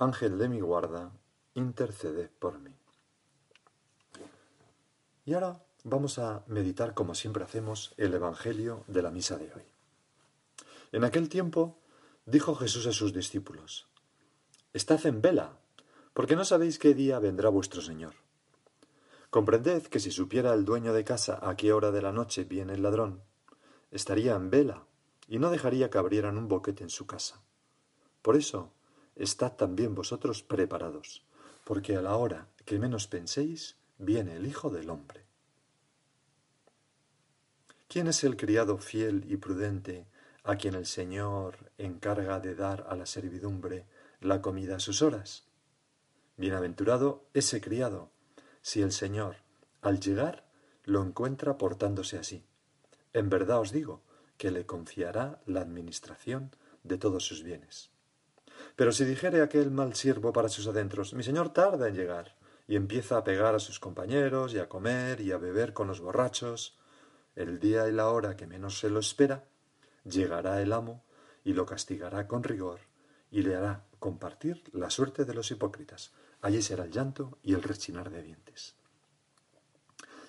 Ángel de mi guarda, intercede por mí. Y ahora vamos a meditar, como siempre hacemos, el Evangelio de la misa de hoy. En aquel tiempo dijo Jesús a sus discípulos, Estad en vela, porque no sabéis qué día vendrá vuestro Señor. Comprended que si supiera el dueño de casa a qué hora de la noche viene el ladrón, estaría en vela y no dejaría que abrieran un boquete en su casa. Por eso, estad también vosotros preparados, porque a la hora que menos penséis, viene el Hijo del Hombre. ¿Quién es el criado fiel y prudente a quien el Señor encarga de dar a la servidumbre la comida a sus horas? Bienaventurado ese criado, si el Señor, al llegar, lo encuentra portándose así. En verdad os digo que le confiará la administración de todos sus bienes. Pero si dijere aquel mal siervo para sus adentros, mi señor tarda en llegar, y empieza a pegar a sus compañeros, y a comer, y a beber con los borrachos, el día y la hora que menos se lo espera, llegará el amo y lo castigará con rigor, y le hará compartir la suerte de los hipócritas. Allí será el llanto y el rechinar de dientes.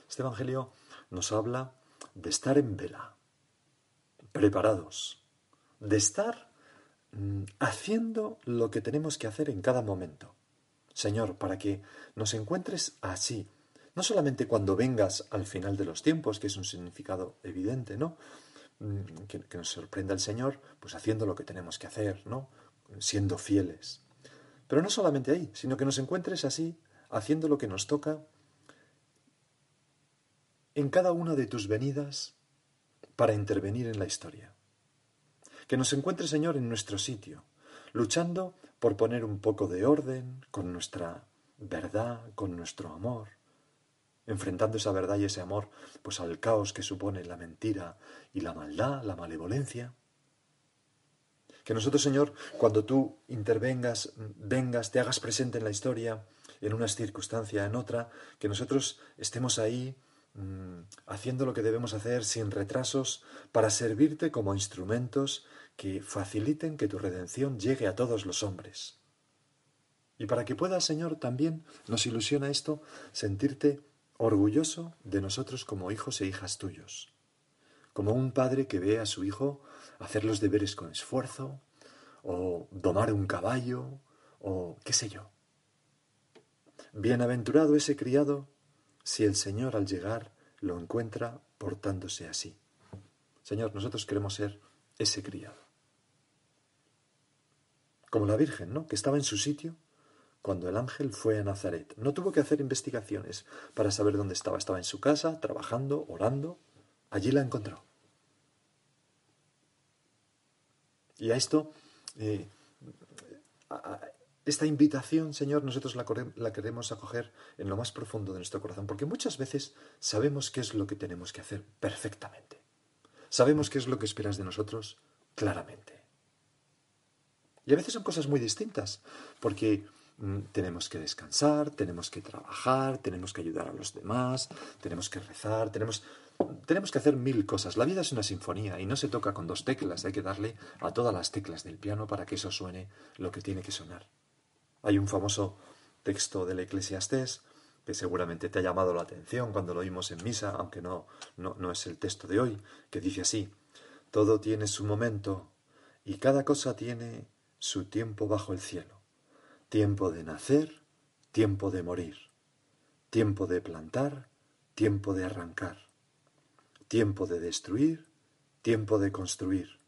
Este Evangelio nos habla de estar en vela, preparados, de estar haciendo lo que tenemos que hacer en cada momento. Señor, para que nos encuentres así, no solamente cuando vengas al final de los tiempos, que es un significado evidente, ¿no? Mm, que, que, nos sorprenda el Señor, pues haciendo lo que tenemos que hacer, ¿no? Siendo fieles. Pero no solamente ahí, sino que nos encuentres así, haciendo lo que nos toca en cada una de tus venidas para intervenir en la historia. Que nos encuentre, Señor, en nuestro sitio, luchando por poner un poco de orden con nuestra verdad, con nuestro amor, enfrentando esa verdad y ese amor pues al caos que supone la mentira y la maldad, la malevolencia. Que nosotros, Señor, cuando tú intervengas, vengas, te hagas presente en la historia, en una circunstancia, en otra, que nosotros estemos ahí mm, haciendo lo que debemos hacer sin retrasos para servirte como instrumentos que faciliten que tu redención llegue a todos los hombres. Y para que puedas, Señor, también nos ilusiona esto, sentirte orgulloso de nosotros como hijos e hijas tuyos, como un padre que ve a su hijo hacer los deberes con esfuerzo, o domar un caballo, o qué sé yo. Bienaventurado ese criado si el Señor al llegar lo encuentra portándose así. Señor, nosotros queremos ser ese criado como la Virgen, ¿no? Que estaba en su sitio cuando el ángel fue a Nazaret. No tuvo que hacer investigaciones para saber dónde estaba. Estaba en su casa, trabajando, orando. Allí la encontró. Y a esto, eh, esta invitación, Señor, nosotros la, queremos acoger en lo más profundo de nuestro corazón, porque muchas veces sabemos qué es lo que tenemos que hacer perfectamente. Sabemos qué es lo que esperas de nosotros claramente. Y a veces son cosas muy distintas, porque mm, tenemos que descansar, tenemos que trabajar, tenemos que ayudar a los demás, tenemos que rezar, tenemos, tenemos que hacer mil cosas. La vida es una sinfonía y no se toca con dos teclas, hay que darle a todas las teclas del piano para que eso suene lo que tiene que sonar. Hay un famoso texto del Eclesiastés que seguramente te ha llamado la atención cuando lo oímos en misa, aunque no, no, no es el texto de hoy, que dice así, todo tiene su momento y cada cosa tiene su tiempo bajo el cielo, tiempo de nacer, tiempo de morir, tiempo de plantar, tiempo de arrancar, tiempo de destruir, tiempo de construir,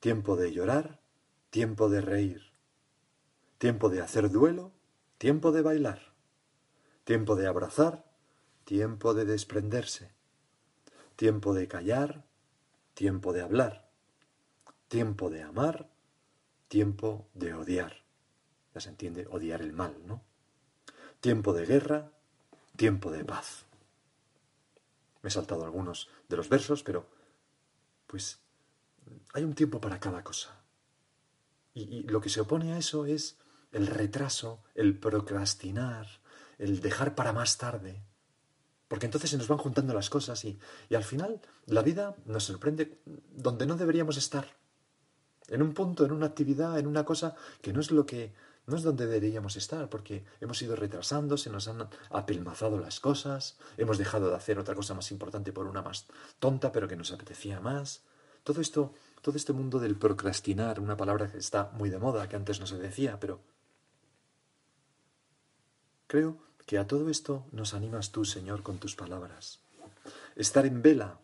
tiempo de llorar, tiempo de reír, tiempo de hacer duelo, tiempo de bailar, tiempo de abrazar, tiempo de desprenderse, tiempo de callar, tiempo de hablar, tiempo de amar, tiempo de odiar, ya se entiende, odiar el mal, ¿no? Tiempo de guerra, tiempo de paz. Me he saltado algunos de los versos, pero pues hay un tiempo para cada cosa. Y, lo que se opone a eso es el retraso, el procrastinar, el dejar para más tarde. Porque entonces se nos van juntando las cosas y, y al final la vida nos sorprende donde no deberíamos estar. En un punto, en una actividad, en una cosa que no es lo que no es donde deberíamos estar, porque hemos ido retrasando, se nos han apelmazado las cosas, hemos dejado de hacer otra cosa más importante por una más tonta, pero que nos apetecía más. Todo esto, todo este mundo del procrastinar, una palabra que está muy de moda, que antes no se decía, pero creo que a todo esto nos animas tú, Señor, con tus palabras. Estar en vela,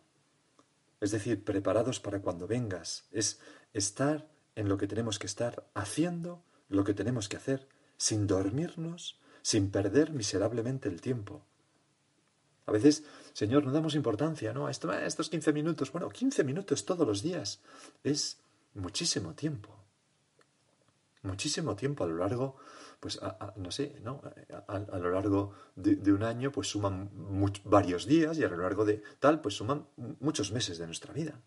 es decir, preparados para cuando vengas, es estar en lo que tenemos que estar haciendo lo que tenemos que hacer, sin dormirnos, sin perder miserablemente el tiempo. A veces, Señor, no damos importancia, ¿no? A, esto, a estos 15 minutos. Bueno, 15 minutos todos los días es muchísimo tiempo. Muchísimo tiempo a lo largo, pues, no sé, ¿no? A, lo largo de, un año, pues suman varios días y a lo largo de tal, pues suman muchos meses de nuestra vida.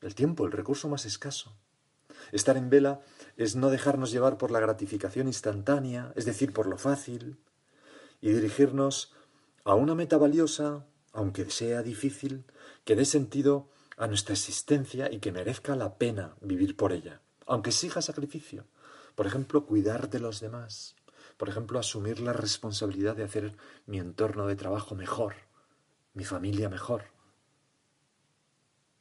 El tiempo, el recurso más escaso. Estar en vela es no dejarnos llevar por la gratificación instantánea, es decir, por lo fácil, y dirigirnos a una meta valiosa, aunque sea difícil, que dé sentido a nuestra existencia y que merezca la pena vivir por ella, aunque exija sacrificio. Por ejemplo, cuidar de los demás. Por ejemplo, asumir la responsabilidad de hacer mi entorno de trabajo mejor, mi familia mejor.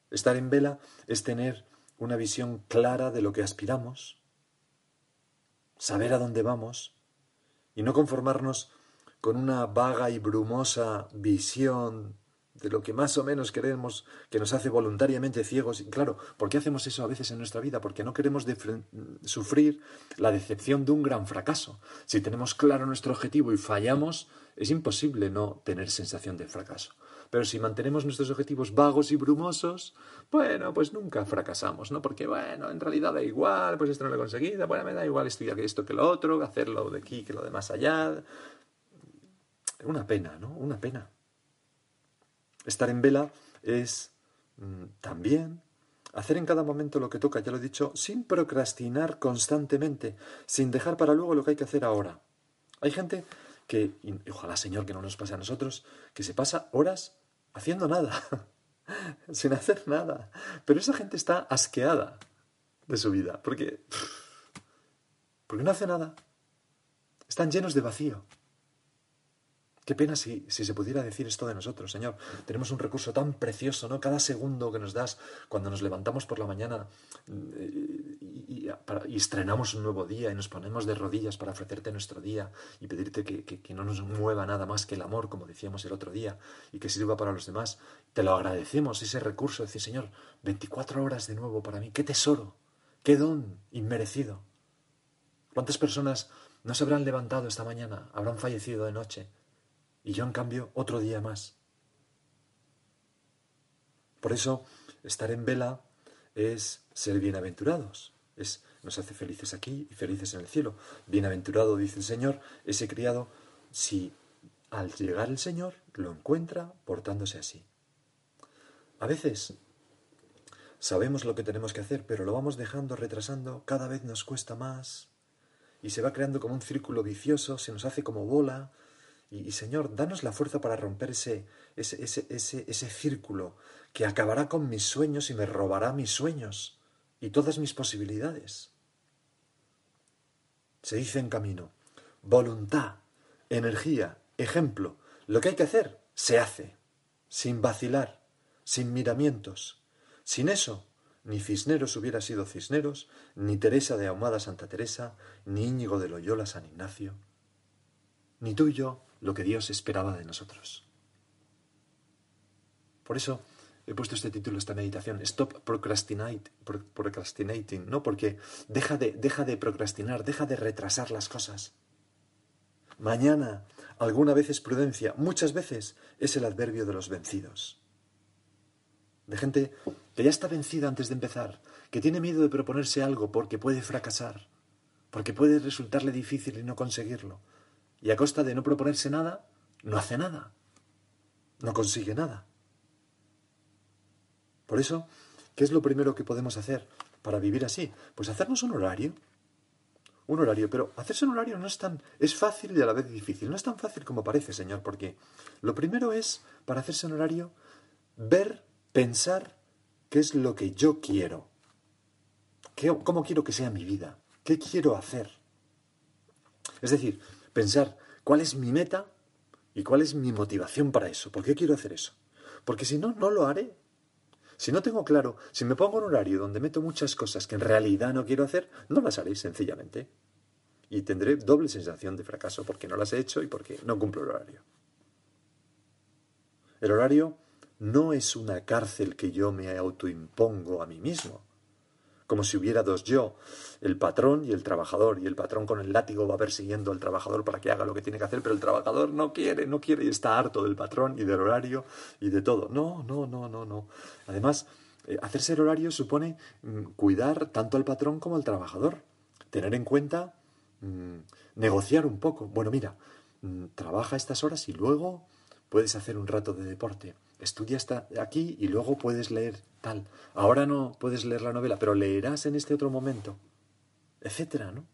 Estar en vela es tener una visión clara de lo que aspiramos, saber a dónde vamos y no conformarnos con una vaga y brumosa visión de lo que más o menos queremos, que nos hace voluntariamente ciegos. Y claro, ¿por qué hacemos eso a veces en nuestra vida? Porque no queremos sufrir la decepción de un gran fracaso. Si tenemos claro nuestro objetivo y fallamos, es imposible no tener sensación de fracaso. Pero si mantenemos nuestros objetivos vagos y brumosos, bueno, pues nunca fracasamos, ¿no? Porque, bueno, en realidad da igual, pues esto no lo he conseguido, bueno, me da igual estudiar esto que lo otro, hacerlo de aquí que lo de más allá. Una pena, ¿no? Una pena. Estar en vela es mm, también hacer en cada momento lo que toca, ya lo he dicho, sin procrastinar constantemente, sin dejar para luego lo que hay que hacer ahora. Hay gente que, y ojalá Señor que no nos pase a nosotros, que se pasa horas haciendo nada, sin hacer nada. Pero esa gente está asqueada de su vida, porque, porque no hace nada. Están llenos de vacío. Qué pena si, si, se pudiera decir esto de nosotros, Señor. Tenemos un recurso tan precioso, ¿no? Cada segundo que nos das cuando nos levantamos por la mañana eh, y, estrenamos un nuevo día y nos ponemos de rodillas para ofrecerte nuestro día y pedirte que, que, no nos mueva nada más que el amor, como decíamos el otro día, y que sirva para los demás. Te lo agradecemos, ese recurso. Decir, Señor, 24 horas de nuevo para mí. Qué tesoro, qué don inmerecido. ¿Cuántas personas no se habrán levantado esta mañana, habrán fallecido de noche? Y yo en cambio otro día más. Por eso, estar en vela es ser bienaventurados, es, nos hace felices aquí y felices en el cielo. Bienaventurado, dice el Señor, ese criado, si al llegar el Señor lo encuentra portándose así. A veces sabemos lo que tenemos que hacer, pero lo vamos dejando, retrasando, cada vez nos cuesta más y se va creando como un círculo vicioso, se nos hace como bola, y, Señor, danos la fuerza para romper ese, ese, ese, ese, círculo que acabará con mis sueños y me robará mis sueños y todas mis posibilidades. Se dice en camino, voluntad, energía, ejemplo, lo que hay que hacer, se hace, sin vacilar, sin miramientos. Sin eso, ni Cisneros hubiera sido Cisneros, ni Teresa de Ahumada Santa Teresa, ni Íñigo de Loyola San Ignacio, ni tú yo lo que Dios esperaba de nosotros. Por eso he puesto este título, esta meditación, Stop Procrastinating, ¿no? Porque deja de, deja de procrastinar, deja de retrasar las cosas. Mañana, alguna vez es prudencia, muchas veces es el adverbio de los vencidos. De gente que ya está vencida antes de empezar, que tiene miedo de proponerse algo porque puede fracasar. porque puede resultarle difícil y no conseguirlo. Y a costa de no proponerse nada, no hace nada, no consigue nada. Por eso, ¿qué es lo primero que podemos hacer para vivir así? Pues hacernos un horario. Un horario, pero hacerse un horario no es tan... es fácil y a la vez difícil. No es tan fácil como parece, Señor, porque lo primero es, para hacerse un horario, ver, pensar qué es lo que yo quiero. ¿Cómo quiero que sea mi vida? ¿Qué quiero hacer? Es decir, pensar cuál es mi meta y cuál es mi motivación para eso. ¿Por qué quiero hacer eso? Porque si no, no lo haré. Si no tengo claro, si me pongo un horario donde meto muchas cosas que en realidad no quiero hacer, no las haré sencillamente. Y tendré doble sensación de fracaso porque no las he hecho y porque no cumplo el horario. El horario no es una cárcel que yo me autoimpongo a mí mismo como si hubiera dos yo, el patrón y el trabajador, y el patrón con el látigo va persiguiendo al trabajador para que haga lo que tiene que hacer, pero el trabajador no quiere, no quiere y está harto del patrón y del horario y de todo. No, no, no, no, no. Además, eh, hacerse el horario supone mm, cuidar tanto al patrón como al trabajador, tener en cuenta, mm, negociar un poco. Bueno, mira, mm, trabaja estas horas y luego puedes hacer un rato de deporte estudia hasta aquí y luego puedes leer tal. Ahora no puedes leer la novela, pero leerás en este otro momento, etcétera, ¿no?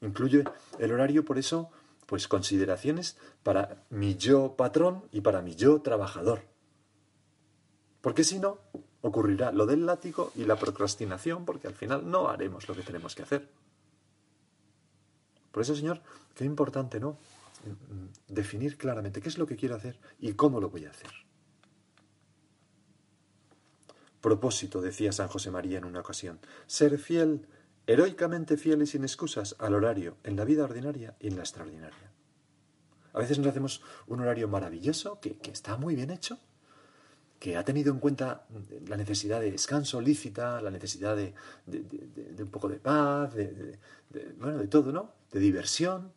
Incluye el horario, por eso, pues consideraciones para mi yo patrón y para mi yo trabajador. Porque si no, ocurrirá lo del látigo y la procrastinación, porque al final no haremos lo que tenemos que hacer. Por eso, Señor, qué importante, ¿no? Definir claramente qué es lo que quiero hacer y cómo lo voy a hacer. Propósito, decía San José María en una ocasión, ser fiel, heroicamente fiel y sin excusas al horario en la vida ordinaria y en la extraordinaria. A veces nos hacemos un horario maravilloso, que, está muy bien hecho, que ha tenido en cuenta la necesidad de descanso lícita, la necesidad de, de un poco de paz, de, bueno, de todo, ¿no? De diversión,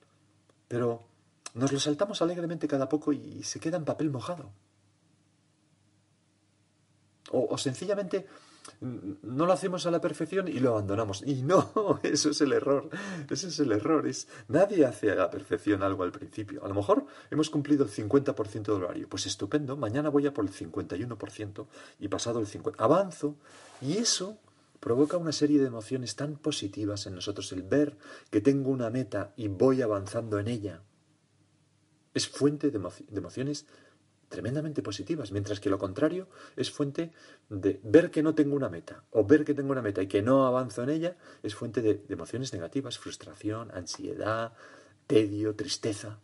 pero nos lo saltamos alegremente cada poco y se queda en papel mojado. O, sencillamente no lo hacemos a la perfección y lo abandonamos. Y no, eso es el error. Ese es el error. Es, nadie hace a la perfección algo al principio. A lo mejor hemos cumplido el 50% del horario. Pues estupendo, mañana voy a por el 51% y pasado el 50%. Avanzo y eso provoca una serie de emociones tan positivas en nosotros. El ver que tengo una meta y voy avanzando en ella es fuente de, emociones tremendamente positivas, mientras que lo contrario es fuente de ver que no tengo una meta, o ver que tengo una meta y que no avanzo en ella, es fuente de, emociones negativas, frustración, ansiedad, tedio, tristeza.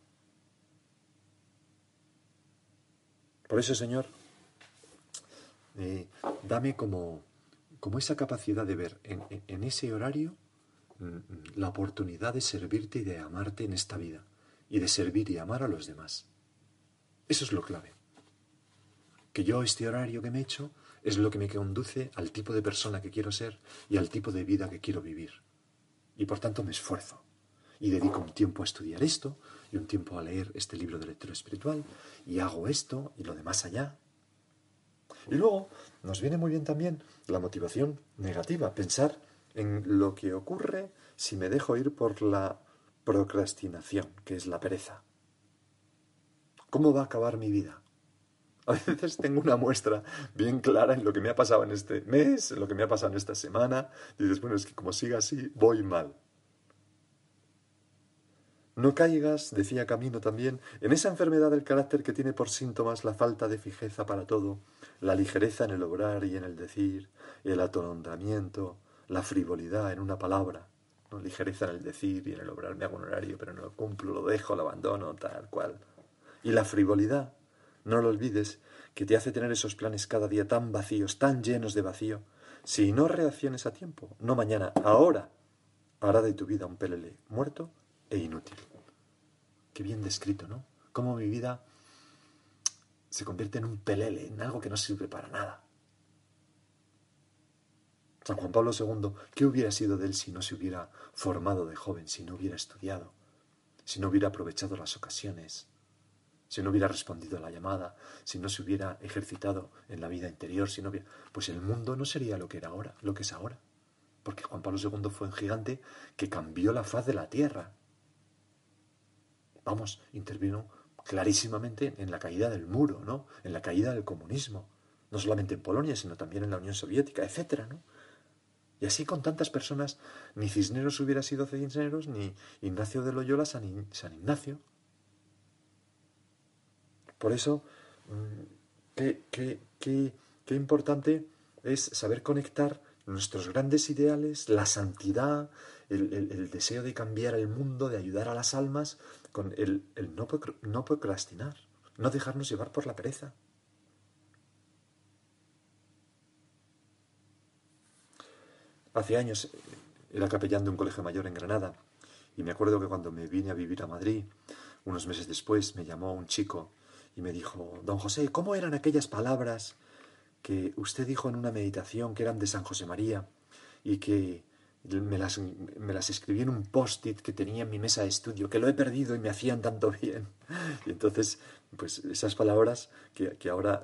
Por eso, Señor, eh, dame como, como, esa capacidad de ver en, en ese horario mm, mm, la oportunidad de servirte y de amarte en esta vida y de servir y amar a los demás. Eso es lo clave. Que yo este horario que me he hecho es lo que me conduce al tipo de persona que quiero ser y al tipo de vida que quiero vivir. Y por tanto me esfuerzo y dedico un tiempo a estudiar esto y un tiempo a leer este libro de lectura espiritual y hago esto y lo demás allá. Y luego nos viene muy bien también la motivación negativa, pensar en lo que ocurre si me dejo ir por la procrastinación, que es la pereza. ¿Cómo va a acabar mi vida? A veces tengo una muestra bien clara en lo que me ha pasado en este mes, en lo que me ha pasado en esta semana, y dices, bueno, es que como siga así, voy mal. No caigas, decía Camino también, en esa enfermedad del carácter que tiene por síntomas la falta de fijeza para todo, la ligereza en el obrar y en el decir, el atolondramiento, la frivolidad en una palabra, ¿no? ligereza en el decir y en el obrar, me hago un horario, pero no lo cumplo, lo dejo, lo abandono, tal cual. Y la frivolidad, no lo olvides, que te hace tener esos planes cada día tan vacíos, tan llenos de vacío, si no reacciones a tiempo, no mañana, ahora, hará de tu vida un pelele muerto e inútil. Qué bien descrito, ¿no? Cómo mi vida se convierte en un pelele, en algo que no sirve para nada. San Juan Pablo II, ¿qué hubiera sido de él si no se hubiera formado de joven, si no hubiera estudiado, si no hubiera aprovechado las ocasiones, si no hubiera respondido a la llamada, si no se hubiera ejercitado en la vida interior, si no hubiera... Pues el mundo no sería lo que era ahora, lo que es ahora. porque Juan Pablo II fue un gigante que cambió la faz de la tierra. Vamos, intervino clarísimamente en la caída del muro, ¿no? En la caída del comunismo, no solamente en Polonia, sino también en la Unión Soviética, etcétera, ¿no? Y así con tantas personas, ni Cisneros hubiera sido Cisneros, ni Ignacio de Loyola San, Ignacio. Por eso, mm, qué, qué, qué, qué importante es saber conectar nuestros grandes ideales, la santidad, el, deseo de cambiar el mundo, de ayudar a las almas, con el, no, no procrastinar, no dejarnos llevar por la pereza. Hace años eh, era capellán de un colegio mayor en Granada y me acuerdo que cuando me vine a vivir a Madrid, unos meses después, me llamó un chico y me dijo, don José, ¿cómo eran aquellas palabras que usted dijo en una meditación que eran de San José María y que me las, escribí en un post-it que tenía en mi mesa de estudio, que lo he perdido y me hacían tanto bien. Y entonces, pues esas palabras que, que ahora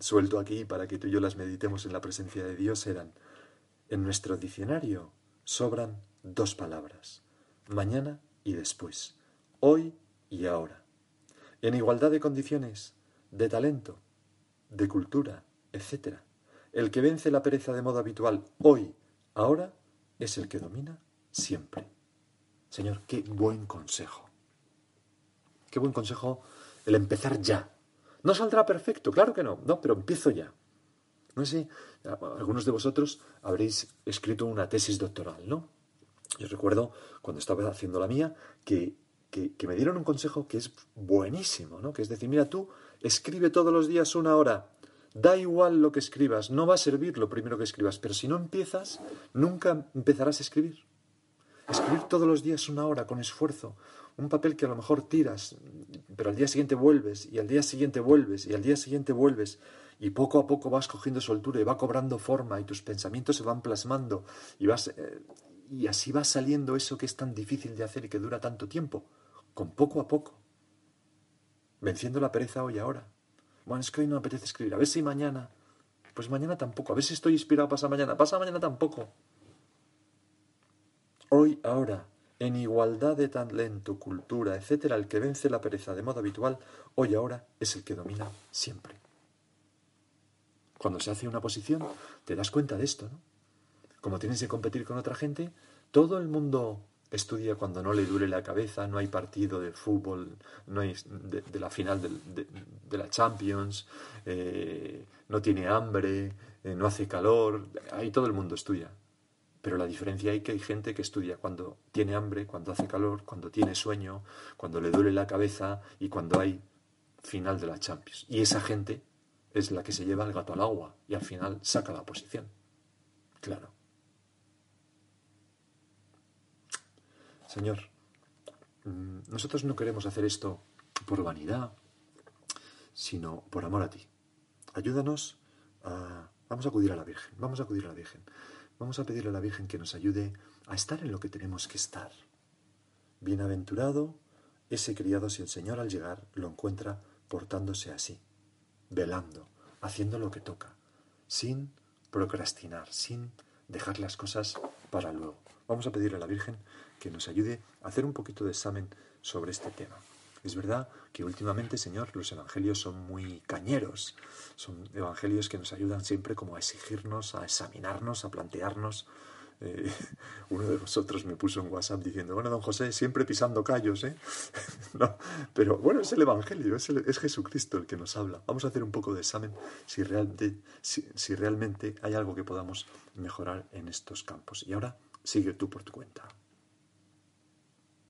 suelto aquí para que tú y yo las meditemos en la presencia de Dios eran, en nuestro diccionario sobran dos palabras, mañana y después, hoy y ahora. En igualdad de condiciones, de talento, de cultura, etc. El que vence la pereza de modo habitual hoy, ahora, es el que domina siempre. Señor, qué buen consejo. Qué buen consejo el empezar ya. No saldrá perfecto, claro que no, no, pero empiezo ya. No sé, algunos de vosotros habréis escrito una tesis doctoral, ¿no? Yo recuerdo cuando estaba haciendo la mía que, que, que me dieron un consejo que es buenísimo, ¿no? Que es decir, mira tú, escribe todos los días una hora Da igual lo que escribas, no va a servir lo primero que escribas, pero si no empiezas, nunca empezarás a escribir. Escribir todos los días una hora con esfuerzo, un papel que a lo mejor tiras, pero al día siguiente vuelves, y al día siguiente vuelves, y al día siguiente vuelves, y poco a poco vas cogiendo soltura y va cobrando forma, y tus pensamientos se van plasmando, y, vas, eh, y así va saliendo eso que es tan difícil de hacer y que dura tanto tiempo, con poco a poco, venciendo la pereza hoy ahora. Bueno, es que hoy no me apetece escribir. A ver si mañana. Pues mañana tampoco. A ver si estoy inspirado pasa mañana. Pasa mañana tampoco. Hoy, ahora, en igualdad de talento, cultura, etcétera, el que vence la pereza de modo habitual, hoy ahora es el que domina siempre. Cuando se hace una posición, te das cuenta de esto, ¿no? Como tienes que competir con otra gente, todo el mundo estudia cuando no le dure la cabeza, no hay partido de fútbol, no hay de, la final de, la Champions, eh, no tiene hambre, eh, no hace calor, ahí todo el mundo estudia. Pero la diferencia hay que hay gente que estudia cuando tiene hambre, cuando hace calor, cuando tiene sueño, cuando le duele la cabeza y cuando hay final de la Champions. Y esa gente es la que se lleva el gato al agua y al final saca la posición. Claro. Señor, mm, nosotros no queremos hacer esto por vanidad, sino por amor a ti. Ayúdanos a... Vamos a acudir a la Virgen, vamos a acudir a la Virgen. Vamos a pedirle a la Virgen que nos ayude a estar en lo que tenemos que estar. Bienaventurado ese criado si el Señor al llegar lo encuentra portándose así, velando, haciendo lo que toca, sin procrastinar, sin dejar las cosas para luego. Vamos a pedirle a la Virgen que nos ayude a hacer un poquito de examen sobre este tema. Es verdad que últimamente, Señor, los evangelios son muy cañeros. Son evangelios que nos ayudan siempre como a exigirnos, a examinarnos, a plantearnos. Eh, uno de vosotros me puso en WhatsApp diciendo, bueno, don José, siempre pisando callos, ¿eh? no, pero bueno, es el Evangelio, es, es, Jesucristo el que nos habla. Vamos a hacer un poco de examen si realmente, si realmente hay algo que podamos mejorar en estos campos. Y ahora sigue tú por tu cuenta.